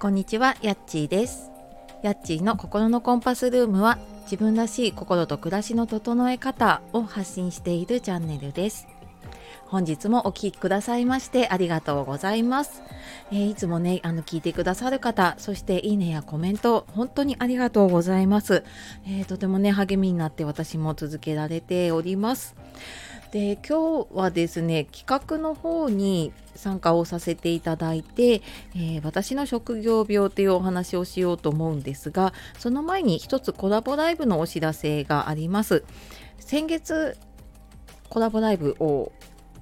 こんにちは、やっちーです。やっちーの心のコンパスルームは自分らしい心と暮らしの整え方を発信しているチャンネルです。本日もお聞きくださいましてありがとうございます。えーいつもね、あの聞いてくださる方、そしていいねやコメント、本当にありがとうございます。えーとてもね、励みになって私も続けられております。で今日はですね企画の方に参加をさせていただいて、えー私の職業病というお話をしようと思うんですがその前に一つコラボライブのお知らせがあります。先月コラボライブを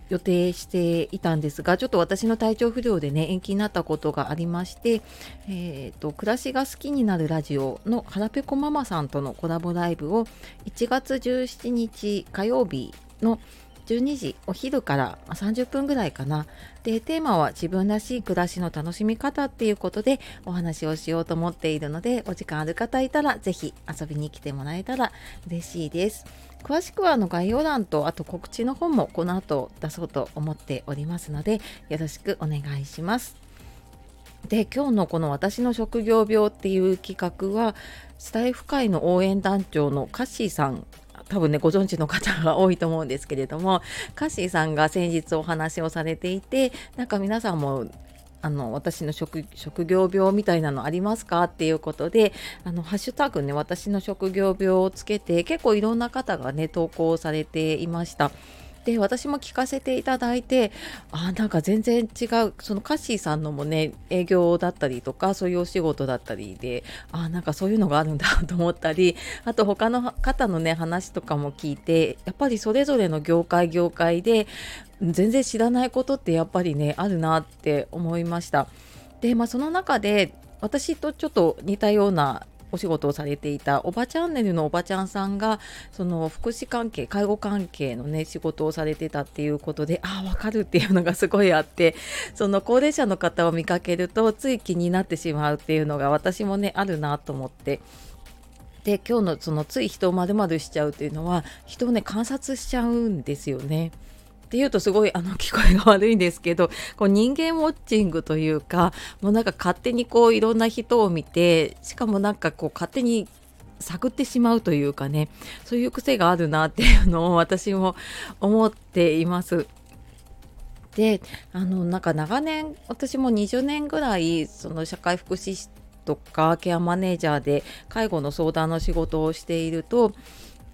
予定していたんですがちょっと私の体調不良でね延期になったことがありまして、えーと暮らしが好きになるラジオのはらぺこママさんとのコラボライブを1月17日火曜日の12時お昼から30分ぐらいかな。でテーマは自分らしい暮らしの楽しみ方っていうことでお話をしようと思っているのでお時間ある方いたらぜひ遊びに来てもらえたら嬉しいです。詳しくはあの概要欄とあと告知の本もこの後出そうと思っておりますのでよろしくお願いします。で今日のこの私の職業病っていう企画はスタイフ会の応援団長のカッシーさん多分ねご存知の方が多いと思うんですけれどもカッシーさんが先日お話をされていてなんか皆さんもあの私の職職業病みたいなのありますかっていうことであのハッシュタグね私の職業病をつけて結構いろんな方がね投稿されていました。で私も聞かせていただいてあなんか全然違うそのカッシーさんのもね営業だったりとかそういうお仕事だったりであなんかそういうのがあるんだと思ったりあと他の方のね話とかも聞いてやっぱりそれぞれの業界業界で全然知らないことってやっぱりねあるなって思いました。でまあその中で私とちょっと似たようなお仕事をされていたおばチャンネルのおばちゃんさんがその福祉関係介護関係のね仕事をされてたっていうことでああ分かるっていうのがすごいあってその高齢者の方を見かけるとつい気になってしまうっていうのが私もねあるなと思って。で今日のそのつい人を丸々しちゃうっていうのは人をね観察しちゃうんですよね。っていうとすごいあの聞こえが悪いんですけどこう人間ウォッチングというかもうなんか勝手にこういろんな人を見てしかもなんかこう勝手に探ってしまうというかねそういう癖があるなっていうのを私も思っています。であのなんか長年私も20年ぐらいその社会福祉士とかケアマネージャーで介護の相談の仕事をしていると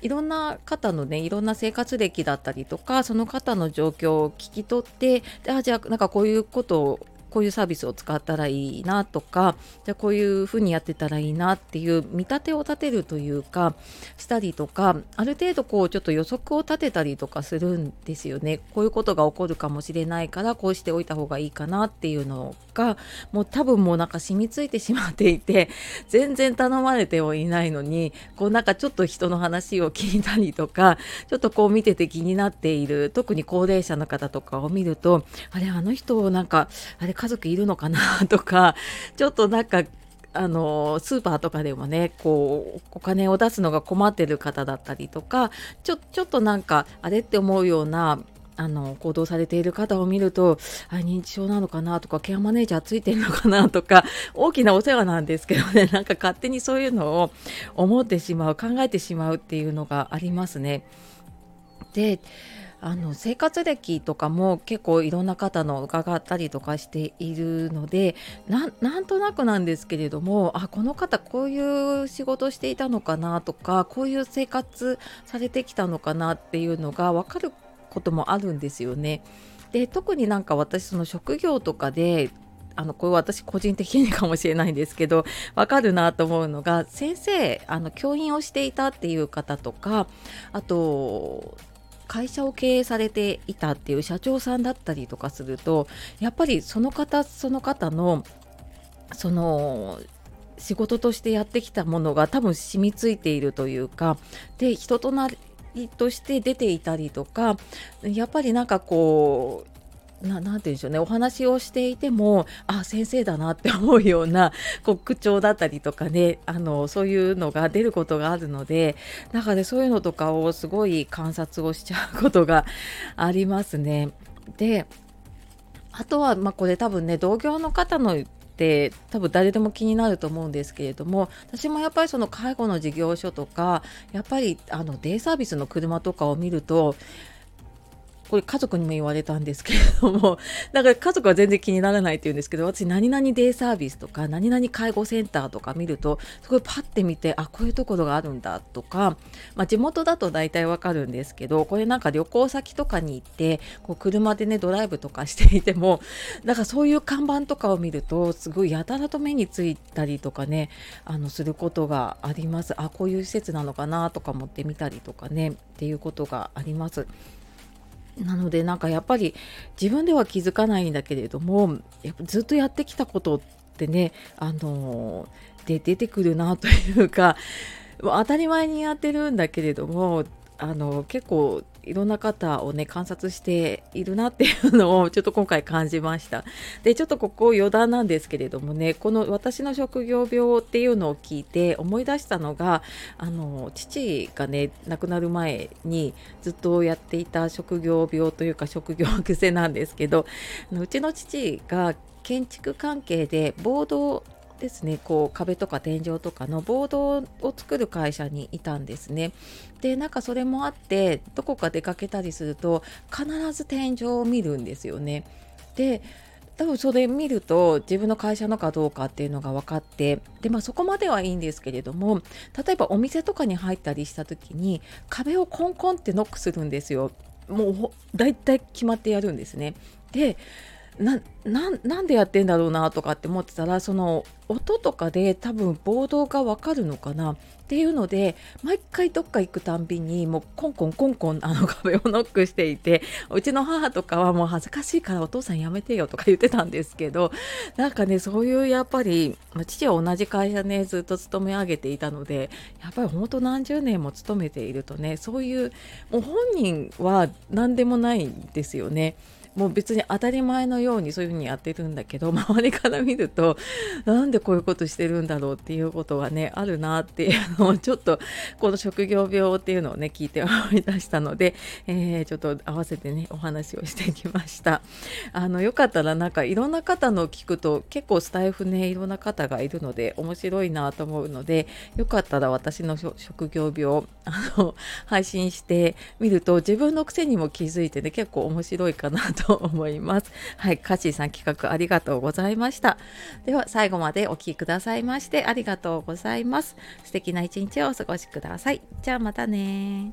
いろんな方のねいろんな生活歴だったりとかその方の状況を聞き取ってあじゃあなんかこういうことをこういうサービスを使ったらいいなとかじゃあこういうふうにやってたらいいなっていう見立てを立てるというかしたりとかある程度こうちょっと予測を立てたりとかするんですよね。こういうことが起こるかもしれないからこうしておいた方がいいかなっていうのがもう多分もうなんか染みついてしまっていて全然頼まれてはいないのにこうなんかちょっと人の話を聞いたりとかちょっとこう見てて気になっている特に高齢者の方とかを見るとあれあの人なんかあれ家族いるのかなとか ちょっとなんかあのスーパーとかでもねこうお金を出すのが困ってる方だったりとかちょちょっとなんかあれって思うようなあの行動されている方を見るとあ認知症なのかなとかケアマネージャーついてるのかなとか 大きなお世話なんですけどね なんか勝手にそういうのを思ってしまう考えてしまうっていうのがありますね。であの生活歴とかも結構いろんな方の伺ったりとかしているのでなんとなくなんですけれどもあこの方こういう仕事していたのかなとかこういう生活されてきたのかなっていうのが分かることもあるんですよね。で特になんか私その職業とかであのこれ私個人的にかもしれないんですけどわかるなと思うのが先生あの教員をしていたっていう方とかあと会社を経営されていたっていう社長さんだったりとかするとやっぱりその方その方のその仕事としてやってきたものが多分染みついているというかで人となりとして出ていたりとかやっぱりなんかこうななて言うんでしょうねお話をしていてもあ先生だなって思うようなこう口調だったりとかねあのそういうのが出ることがあるので中でそういうのとかをすごい観察をしちゃうことがありますね。であとは、まあ、これ多分ね同業の方のって多分誰でも気になると思うんですけれども私もやっぱりその介護の事業所とかやっぱりあのデイサービスの車とかを見るとこれ家族にも言われたんですけれども、だから家族は全然気にならないって言うんですけど、私何々デイサービスとか、何々介護センターとか見ると、すごいパッて見て、あ、こういうところがあるんだとか、まあ、地元だと大体わかるんですけど、これなんか旅行先とかに行って、こう車でね、ドライブとかしていても、だからそういう看板とかを見ると、すごいやたらと目についたりとかね、あの、することがあります。あ、こういう施設なのかなとか思ってみたりとかね、っていうことがあります。なのでなんかやっぱり自分では気づかないんだけれどもやっぱずっとやってきたことってねあので出てくるなというか当たり前にやってるんだけれどもあの結構いろんな方をね観察しているなっていうのをちょっと今回感じました。でちょっとここ余談なんですけれどもねこの私の職業病っていうのを聞いて思い出したのがあの父がね亡くなる前にずっとやっていた職業病というか職業癖なんですけどうちの父が建築関係でボードですねこう壁とか天井とかのボードを作る会社にいたんですね。でなんかそれもあってどこか出かけたりすると必ず天井を見るんですよね。で多分それ見ると自分の会社のかどうかっていうのが分かってで、まあ、そこまではいいんですけれども例えばお店とかに入ったりした時に壁をコンコンってノックするんですよ。もう大体決まってやるんですね。でななんでやってんだろうなとかって思ってたらその音とかで多分ボードがわかるのかな？っていうので毎回どっか行くたんびにもうコンコンコンコンあの壁をノックしていてうちの母とかはもう恥ずかしいからお父さんやめてよとか言ってたんですけどなんかねそういうやっぱり、ま、父は同じ会社ねずっと勤め上げていたのでやっぱり本当何十年も勤めているとねそういうもう本人は何でもないんですよね。もう別に当たり前のようにそういうふうにやってるんだけど 周りから見るとなんでこういうことしてるんだろうっていうことがねあるなっていうのを ちょっとこの職業病っていうのをね聞いて思い出したので、えー、ちょっと合わせてねお話をしてきました。あのよかったらなんかいろんな方の聞くと結構スタイフねいろんな方がいるので面白いなと思うのでよかったら私の職業病あの配信してみると自分の癖にも気づいてね結構面白いかなとと思います。はい、カシーさん企画ありがとうございました。では最後までお聴きくださいましてありがとうございます。素敵な一日をお過ごしください。じゃあまたね